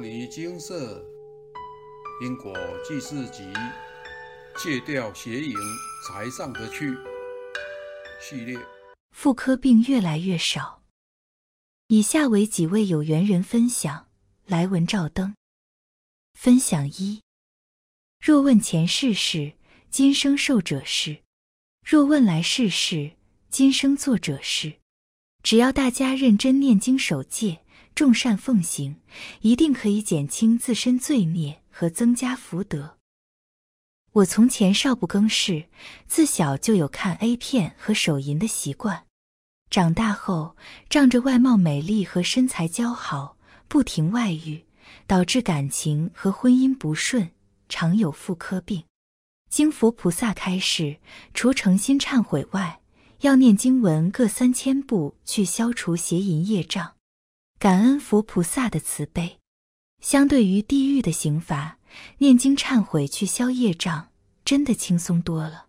摩尼金色因果记事集戒掉邪淫才上得去系列，妇科病越来越少。以下为几位有缘人分享来文照灯。分享一：若问前世事，今生受者是；若问来世事，今生作者是。只要大家认真念经守戒。众善奉行，一定可以减轻自身罪孽和增加福德。我从前少不更事，自小就有看 A 片和手淫的习惯。长大后，仗着外貌美丽和身材姣好，不停外遇，导致感情和婚姻不顺，常有妇科病。经佛菩萨开示，除诚心忏悔外，要念经文各三千部，去消除邪淫业障。感恩佛菩萨的慈悲，相对于地狱的刑罚，念经忏悔去消业障，真的轻松多了。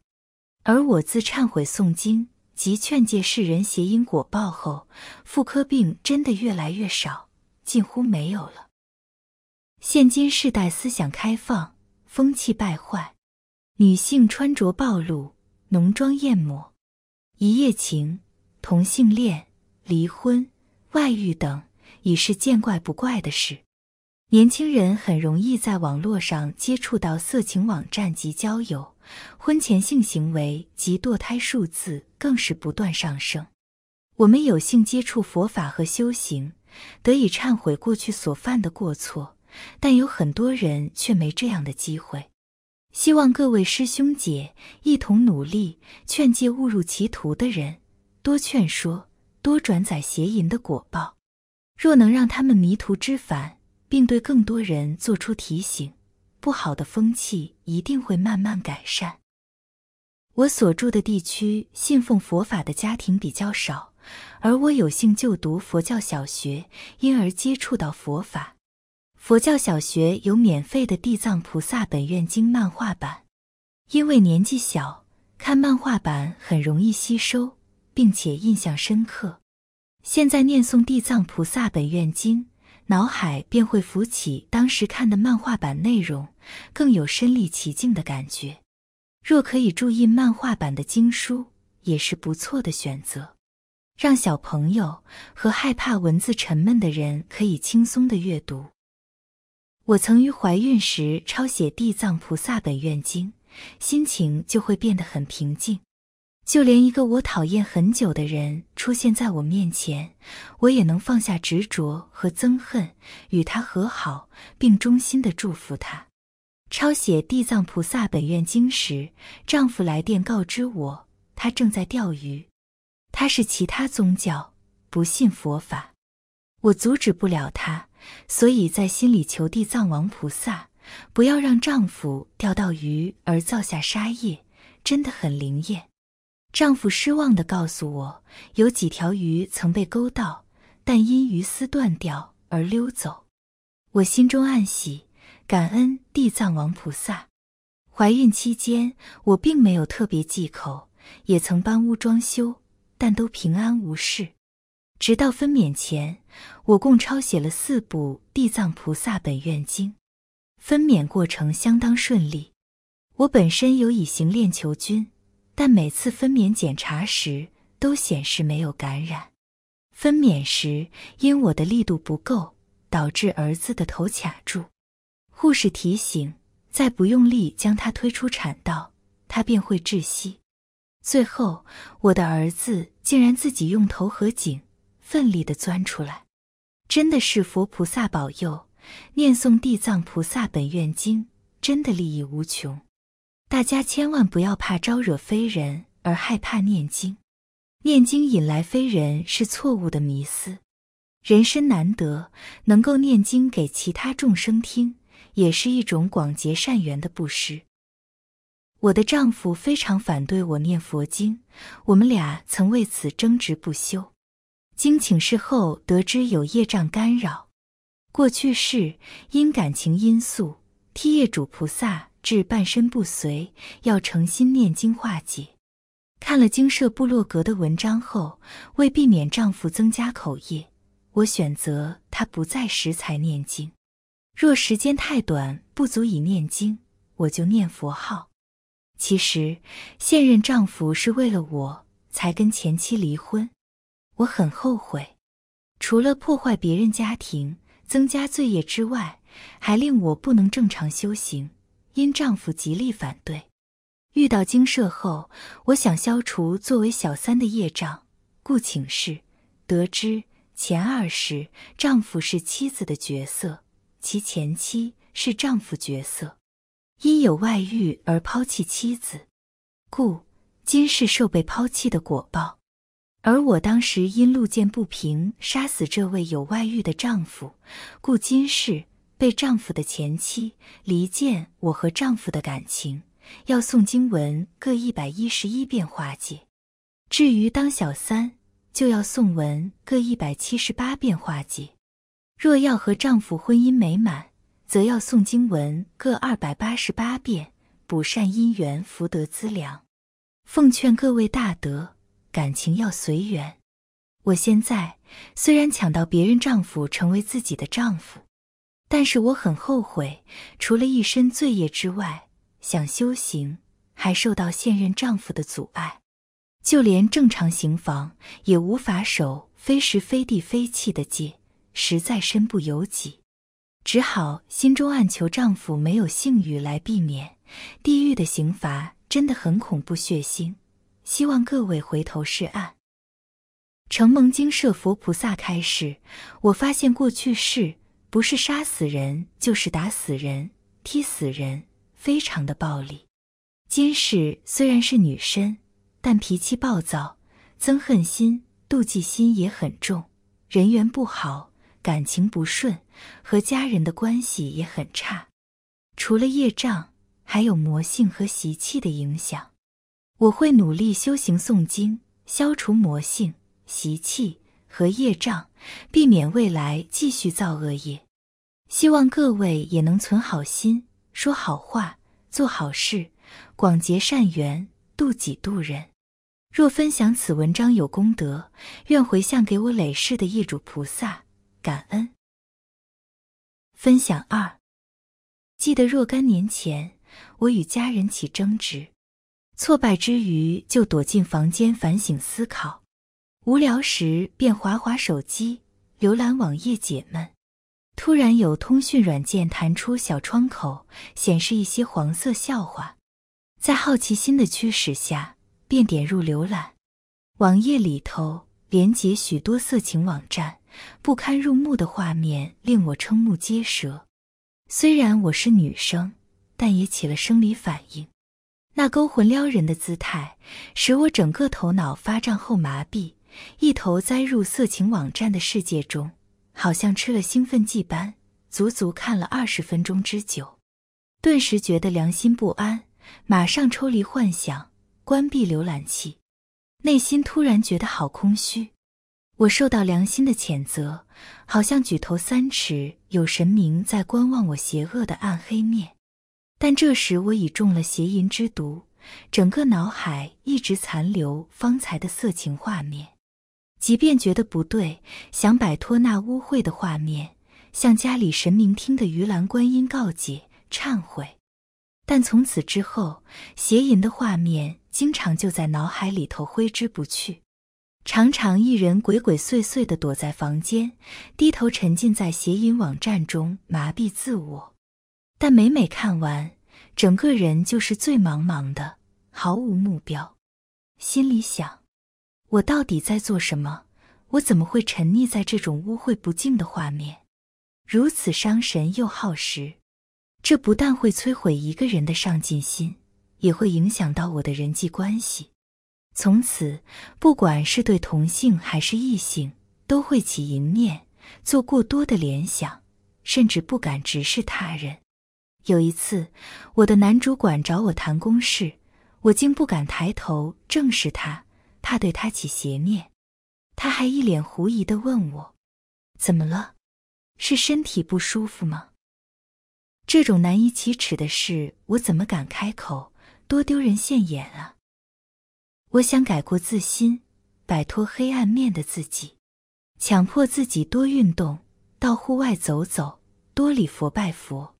而我自忏悔诵经及劝诫世人邪因果报后，妇科病真的越来越少，近乎没有了。现今世代思想开放，风气败坏，女性穿着暴露，浓妆艳抹，一夜情、同性恋、离婚、外遇等。已是见怪不怪的事。年轻人很容易在网络上接触到色情网站及交友，婚前性行为及堕胎数字更是不断上升。我们有幸接触佛法和修行，得以忏悔过去所犯的过错，但有很多人却没这样的机会。希望各位师兄姐一同努力，劝诫误入歧途的人，多劝说，多转载邪淫的果报。若能让他们迷途知返，并对更多人做出提醒，不好的风气一定会慢慢改善。我所住的地区信奉佛法的家庭比较少，而我有幸就读佛教小学，因而接触到佛法。佛教小学有免费的《地藏菩萨本愿经》漫画版，因为年纪小，看漫画版很容易吸收，并且印象深刻。现在念诵《地藏菩萨本愿经》，脑海便会浮起当时看的漫画版内容，更有身临其境的感觉。若可以注印漫画版的经书，也是不错的选择，让小朋友和害怕文字沉闷的人可以轻松的阅读。我曾于怀孕时抄写《地藏菩萨本愿经》，心情就会变得很平静。就连一个我讨厌很久的人出现在我面前，我也能放下执着和憎恨，与他和好，并衷心的祝福他。抄写《地藏菩萨本愿经》时，丈夫来电告知我，他正在钓鱼。他是其他宗教，不信佛法，我阻止不了他，所以在心里求地藏王菩萨，不要让丈夫钓到鱼而造下杀业，真的很灵验。丈夫失望地告诉我，有几条鱼曾被勾到，但因鱼丝断掉而溜走。我心中暗喜，感恩地藏王菩萨。怀孕期间，我并没有特别忌口，也曾搬屋装修，但都平安无事。直到分娩前，我共抄写了四部《地藏菩萨本愿经》，分娩过程相当顺利。我本身有乙型链球菌。但每次分娩检查时都显示没有感染。分娩时因我的力度不够，导致儿子的头卡住。护士提醒，再不用力将他推出产道，他便会窒息。最后，我的儿子竟然自己用头和颈奋力地钻出来。真的是佛菩萨保佑，念诵地藏菩萨本愿经，真的利益无穷。大家千万不要怕招惹非人而害怕念经，念经引来非人是错误的迷思。人生难得能够念经给其他众生听，也是一种广结善缘的布施。我的丈夫非常反对我念佛经，我们俩曾为此争执不休。经请示后得知有业障干扰，过去世因感情因素替业主菩萨。至半身不遂，要诚心念经化解。看了经社部落格的文章后，为避免丈夫增加口业，我选择他不在时才念经。若时间太短，不足以念经，我就念佛号。其实，现任丈夫是为了我才跟前妻离婚，我很后悔。除了破坏别人家庭、增加罪业之外，还令我不能正常修行，因丈夫极力反对。遇到精舍后，我想消除作为小三的业障，故请示，得知前二世丈夫是妻子的角色，其前妻是丈夫角色，因有外遇而抛弃妻子，故今世受被抛弃的果报。而我当时因路见不平，杀死这位有外遇的丈夫，故今世被丈夫的前妻离间我和丈夫的感情。要诵经文各一百一十一遍化解，至于当小三，就要诵文各一百七十八遍化解。若要和丈夫婚姻美满，则要诵经文各二百八十八遍，补善姻缘福德资粮。奉劝各位大德，感情要随缘。我现在虽然抢到别人丈夫成为自己的丈夫，但是我很后悔，除了一身罪业之外。想修行，还受到现任丈夫的阻碍，就连正常行房也无法守非时非地非气的戒，实在身不由己，只好心中暗求丈夫没有性欲来避免地狱的刑罚，真的很恐怖血腥。希望各位回头是岸。承蒙经舍佛菩萨开示，我发现过去世不是杀死人，就是打死人、踢死人。非常的暴力。今世虽然是女身，但脾气暴躁，憎恨心、妒忌心也很重，人缘不好，感情不顺，和家人的关系也很差。除了业障，还有魔性和习气的影响。我会努力修行诵经，消除魔性、习气和业障，避免未来继续造恶业。希望各位也能存好心。说好话，做好事，广结善缘，度己度人。若分享此文章有功德，愿回向给我累世的业主菩萨，感恩。分享二：记得若干年前，我与家人起争执，挫败之余就躲进房间反省思考，无聊时便划划手机，浏览网页解闷。突然有通讯软件弹出小窗口，显示一些黄色笑话。在好奇心的驱使下，便点入浏览。网页里头连接许多色情网站，不堪入目的画面令我瞠目结舌。虽然我是女生，但也起了生理反应。那勾魂撩人的姿态，使我整个头脑发胀后麻痹，一头栽入色情网站的世界中。好像吃了兴奋剂般，足足看了二十分钟之久，顿时觉得良心不安，马上抽离幻想，关闭浏览器，内心突然觉得好空虚。我受到良心的谴责，好像举头三尺有神明在观望我邪恶的暗黑面。但这时我已中了邪淫之毒，整个脑海一直残留方才的色情画面。即便觉得不对，想摆脱那污秽的画面，向家里神明厅的鱼篮观音告解忏悔，但从此之后，邪淫的画面经常就在脑海里头挥之不去，常常一人鬼鬼祟祟的躲在房间，低头沉浸在邪淫网站中麻痹自我，但每每看完，整个人就是醉茫茫的，毫无目标，心里想。我到底在做什么？我怎么会沉溺在这种污秽不净的画面？如此伤神又耗时，这不但会摧毁一个人的上进心，也会影响到我的人际关系。从此，不管是对同性还是异性，都会起淫念，做过多的联想，甚至不敢直视他人。有一次，我的男主管找我谈公事，我竟不敢抬头正视他。怕对他起邪念，他还一脸狐疑的问我：“怎么了？是身体不舒服吗？”这种难以启齿的事，我怎么敢开口？多丢人现眼啊！我想改过自新，摆脱黑暗面的自己，强迫自己多运动，到户外走走，多礼佛拜佛。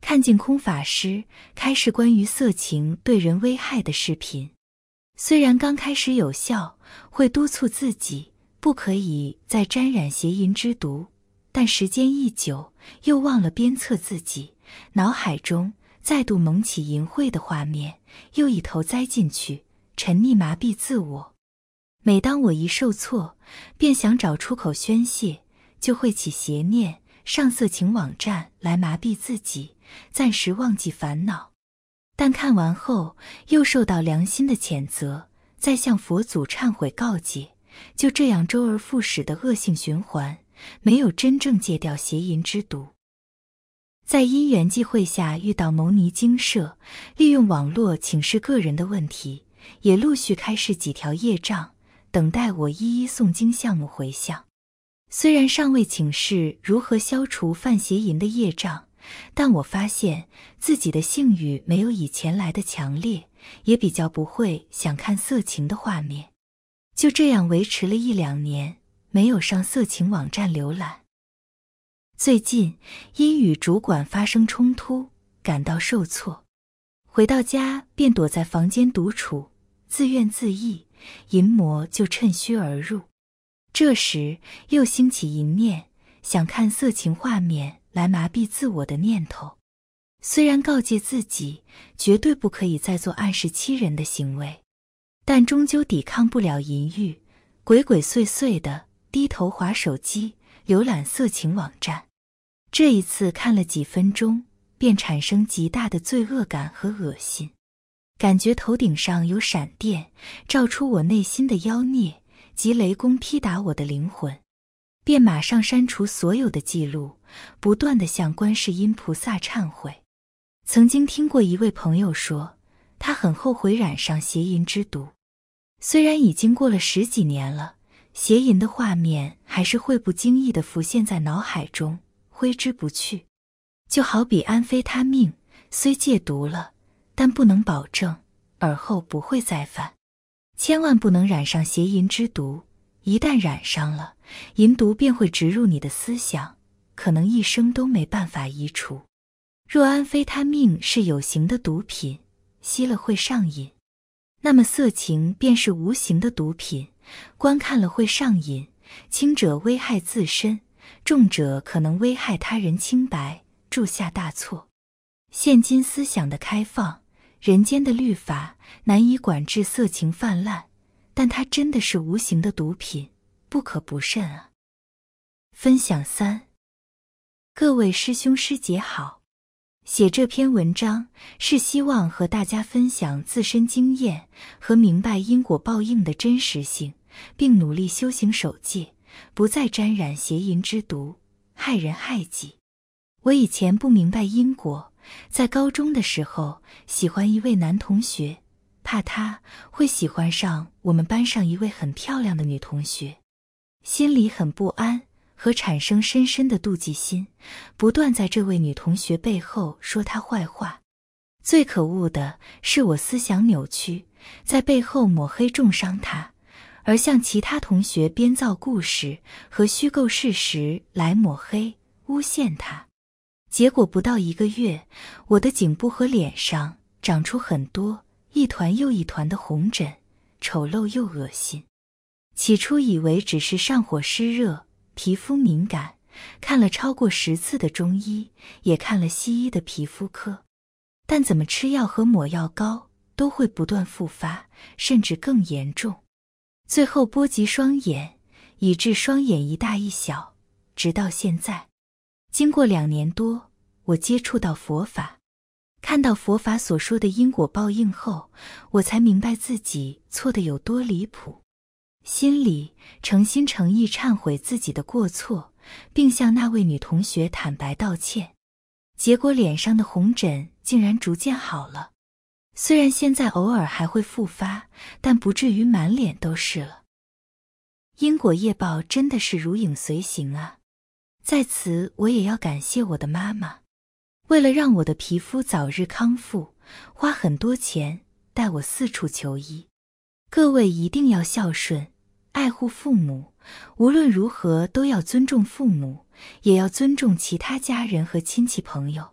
看净空法师开示关于色情对人危害的视频，虽然刚开始有效，会督促自己不可以再沾染邪淫之毒，但时间一久，又忘了鞭策自己，脑海中再度萌起淫秽的画面，又一头栽进去，沉溺麻痹自我。每当我一受挫，便想找出口宣泄，就会起邪念，上色情网站来麻痹自己。暂时忘记烦恼，但看完后又受到良心的谴责，再向佛祖忏悔告诫，就这样周而复始的恶性循环，没有真正戒掉邪淫之毒。在因缘际会下遇到牟尼精舍，利用网络请示个人的问题，也陆续开示几条业障，等待我一一诵经项目回向。虽然尚未请示如何消除犯邪淫的业障。但我发现自己的性欲没有以前来的强烈，也比较不会想看色情的画面。就这样维持了一两年，没有上色情网站浏览。最近因与主管发生冲突，感到受挫，回到家便躲在房间独处，自怨自艾，淫魔就趁虚而入。这时又兴起淫念，想看色情画面。来麻痹自我的念头，虽然告诫自己绝对不可以再做暗示欺人的行为，但终究抵抗不了淫欲，鬼鬼祟祟的低头划手机，浏览色情网站。这一次看了几分钟，便产生极大的罪恶感和恶心，感觉头顶上有闪电照出我内心的妖孽，及雷公劈打我的灵魂。便马上删除所有的记录，不断的向观世音菩萨忏悔。曾经听过一位朋友说，他很后悔染上邪淫之毒，虽然已经过了十几年了，邪淫的画面还是会不经意的浮现在脑海中，挥之不去。就好比安非他命，虽戒毒了，但不能保证尔后不会再犯，千万不能染上邪淫之毒。一旦染上了，淫毒便会植入你的思想，可能一生都没办法移除。若安非他命是有形的毒品，吸了会上瘾，那么色情便是无形的毒品，观看了会上瘾。轻者危害自身，重者可能危害他人清白，铸下大错。现今思想的开放，人间的律法难以管制色情泛滥。但它真的是无形的毒品，不可不慎啊！分享三，各位师兄师姐好，写这篇文章是希望和大家分享自身经验和明白因果报应的真实性，并努力修行守戒，不再沾染邪淫之毒，害人害己。我以前不明白因果，在高中的时候喜欢一位男同学。怕他会喜欢上我们班上一位很漂亮的女同学，心里很不安和产生深深的妒忌心，不断在这位女同学背后说她坏话。最可恶的是我思想扭曲，在背后抹黑重伤她，而向其他同学编造故事和虚构事实来抹黑诬陷她。结果不到一个月，我的颈部和脸上长出很多。一团又一团的红疹，丑陋又恶心。起初以为只是上火湿热、皮肤敏感，看了超过十次的中医，也看了西医的皮肤科，但怎么吃药和抹药膏都会不断复发，甚至更严重。最后波及双眼，以致双眼一大一小。直到现在，经过两年多，我接触到佛法。看到佛法所说的因果报应后，我才明白自己错的有多离谱，心里诚心诚意忏悔自己的过错，并向那位女同学坦白道歉。结果脸上的红疹竟然逐渐好了，虽然现在偶尔还会复发，但不至于满脸都是了。因果业报真的是如影随形啊！在此，我也要感谢我的妈妈。为了让我的皮肤早日康复，花很多钱带我四处求医。各位一定要孝顺，爱护父母，无论如何都要尊重父母，也要尊重其他家人和亲戚朋友。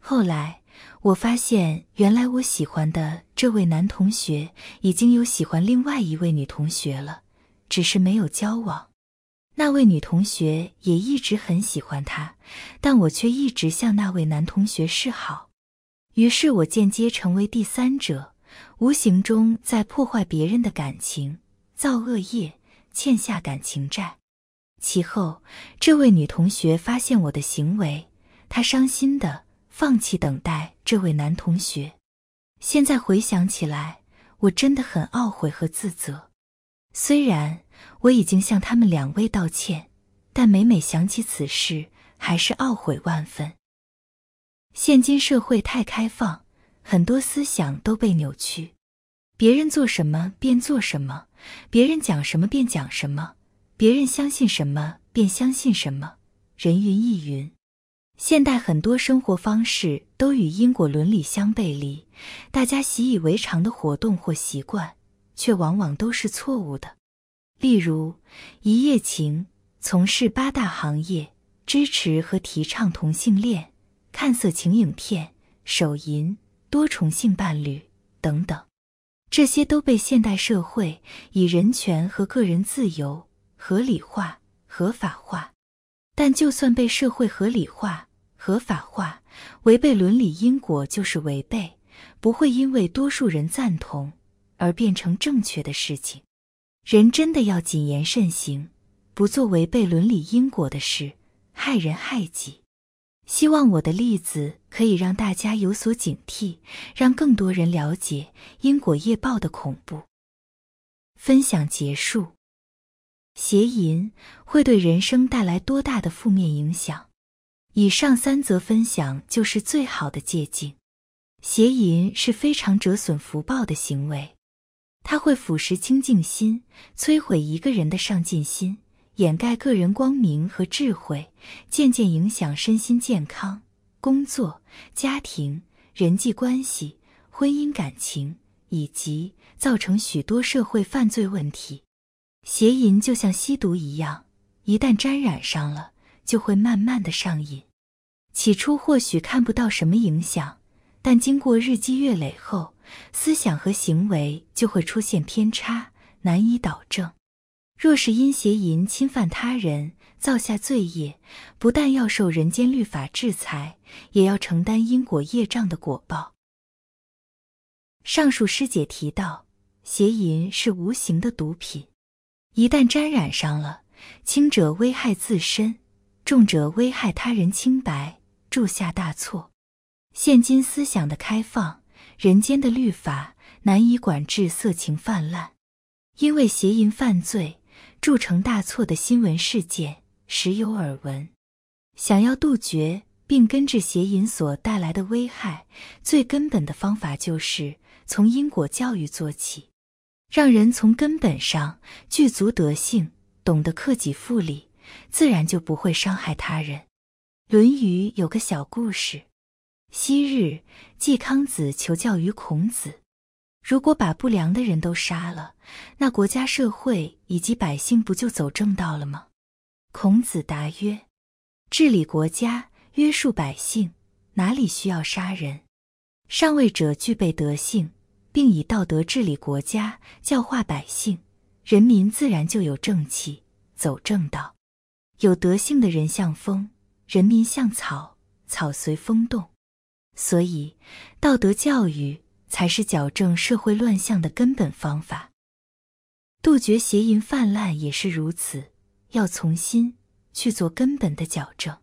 后来我发现，原来我喜欢的这位男同学已经有喜欢另外一位女同学了，只是没有交往。那位女同学也一直很喜欢他，但我却一直向那位男同学示好。于是我间接成为第三者，无形中在破坏别人的感情。造恶业，欠下感情债。其后，这位女同学发现我的行为，她伤心的放弃等待这位男同学。现在回想起来，我真的很懊悔和自责。虽然我已经向他们两位道歉，但每每想起此事，还是懊悔万分。现今社会太开放，很多思想都被扭曲，别人做什么便做什么。别人讲什么便讲什么，别人相信什么便相信什么，人云亦云。现代很多生活方式都与因果伦理相背离，大家习以为常的活动或习惯，却往往都是错误的。例如，一夜情，从事八大行业，支持和提倡同性恋，看色情影片，手淫，多重性伴侣等等。这些都被现代社会以人权和个人自由合理化、合法化。但就算被社会合理化、合法化，违背伦理因果就是违背，不会因为多数人赞同而变成正确的事情。人真的要谨言慎行，不做违背伦理因果的事，害人害己。希望我的例子可以让大家有所警惕，让更多人了解因果业报的恐怖。分享结束。邪淫会对人生带来多大的负面影响？以上三则分享就是最好的借鉴。邪淫是非常折损福报的行为，它会腐蚀清净心，摧毁一个人的上进心。掩盖个人光明和智慧，渐渐影响身心健康、工作、家庭、人际关系、婚姻感情，以及造成许多社会犯罪问题。邪淫就像吸毒一样，一旦沾染上了，就会慢慢的上瘾。起初或许看不到什么影响，但经过日积月累后，思想和行为就会出现偏差，难以导正。若是因邪淫侵犯他人，造下罪业，不但要受人间律法制裁，也要承担因果业障的果报。上述师姐提到，邪淫是无形的毒品，一旦沾染上了，轻者危害自身，重者危害他人清白，铸下大错。现今思想的开放，人间的律法难以管制色情泛滥，因为邪淫犯罪。铸成大错的新闻事件时有耳闻，想要杜绝并根治邪淫所带来的危害，最根本的方法就是从因果教育做起，让人从根本上具足德性，懂得克己复礼，自然就不会伤害他人。《论语》有个小故事：昔日季康子求教于孔子。如果把不良的人都杀了，那国家社会以及百姓不就走正道了吗？孔子答曰：“治理国家、约束百姓，哪里需要杀人？上位者具备德性，并以道德治理国家、教化百姓，人民自然就有正气，走正道。有德性的人像风，人民像草，草随风动。所以，道德教育。”才是矫正社会乱象的根本方法。杜绝邪淫泛滥也是如此，要从心去做根本的矫正。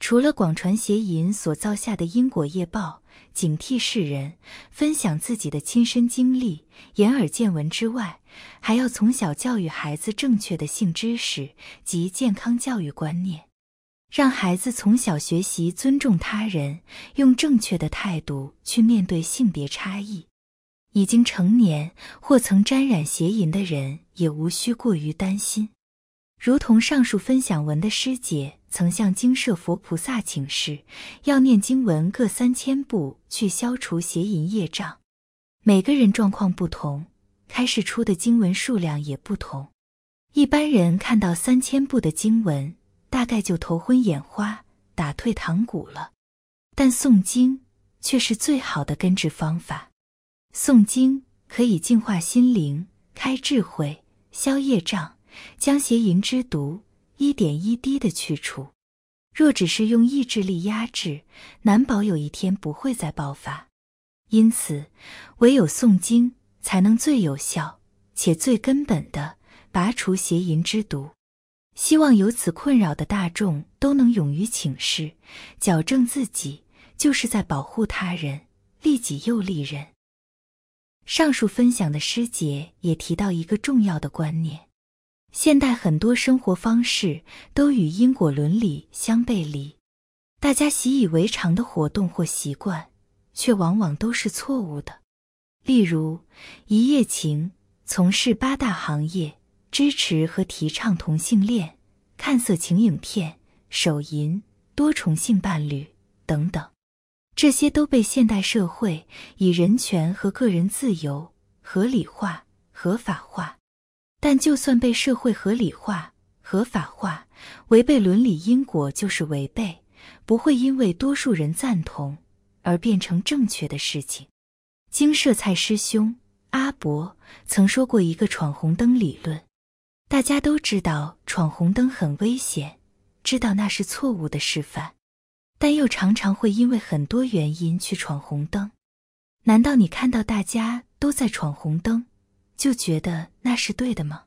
除了广传邪淫所造下的因果业报，警惕世人，分享自己的亲身经历、眼耳见闻之外，还要从小教育孩子正确的性知识及健康教育观念。让孩子从小学习尊重他人，用正确的态度去面对性别差异。已经成年或曾沾染邪淫的人，也无需过于担心。如同上述分享文的师姐曾向精舍佛菩萨请示，要念经文各三千部，去消除邪淫业障。每个人状况不同，开示出的经文数量也不同。一般人看到三千部的经文，大概就头昏眼花、打退堂鼓了。但诵经却是最好的根治方法。诵经可以净化心灵、开智慧、消业障、将邪淫之毒一点一滴的去除。若只是用意志力压制，难保有一天不会再爆发。因此，唯有诵经才能最有效且最根本的拔除邪淫之毒。希望有此困扰的大众都能勇于请示，矫正自己，就是在保护他人，利己又利人。上述分享的师姐也提到一个重要的观念：现代很多生活方式都与因果伦理相背离，大家习以为常的活动或习惯。却往往都是错误的。例如，一夜情，从事八大行业，支持和提倡同性恋，看色情影片，手淫，多重性伴侣等等，这些都被现代社会以人权和个人自由合理化、合法化。但就算被社会合理化、合法化，违背伦理因果就是违背，不会因为多数人赞同。而变成正确的事情。经社蔡师兄阿伯曾说过一个闯红灯理论，大家都知道闯红灯很危险，知道那是错误的示范，但又常常会因为很多原因去闯红灯。难道你看到大家都在闯红灯，就觉得那是对的吗？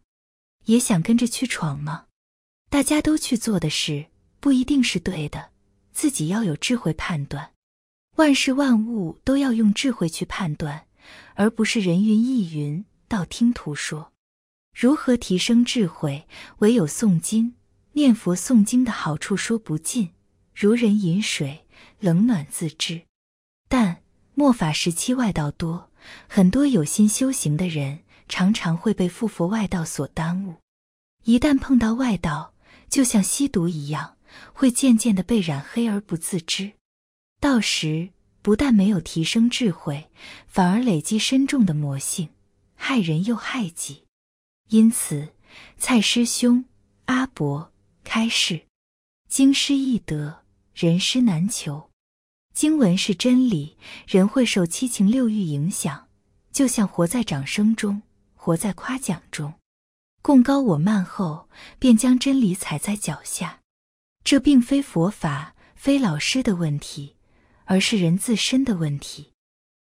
也想跟着去闯吗？大家都去做的事不一定是对的，自己要有智慧判断。万事万物都要用智慧去判断，而不是人云亦云、道听途说。如何提升智慧？唯有诵经、念佛。诵经的好处说不尽，如人饮水，冷暖自知。但末法时期外道多，很多有心修行的人常常会被附佛外道所耽误。一旦碰到外道，就像吸毒一样，会渐渐的被染黑而不自知。到时不但没有提升智慧，反而累积深重的魔性，害人又害己。因此，蔡师兄阿伯开示：经师易得，人师难求。经文是真理，人会受七情六欲影响，就像活在掌声中，活在夸奖中，共高我慢后，便将真理踩在脚下。这并非佛法，非老师的问题。而是人自身的问题，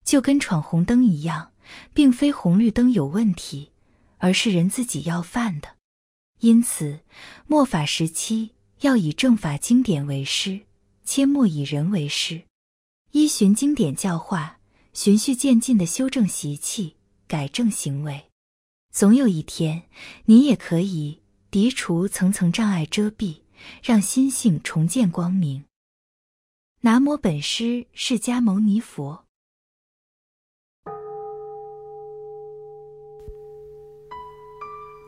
就跟闯红灯一样，并非红绿灯有问题，而是人自己要犯的。因此，末法时期要以正法经典为师，切莫以人为师。依循经典教化，循序渐进的修正习气，改正行为，总有一天，你也可以涤除层层障碍遮蔽，让心性重见光明。南无本师释迦牟尼佛。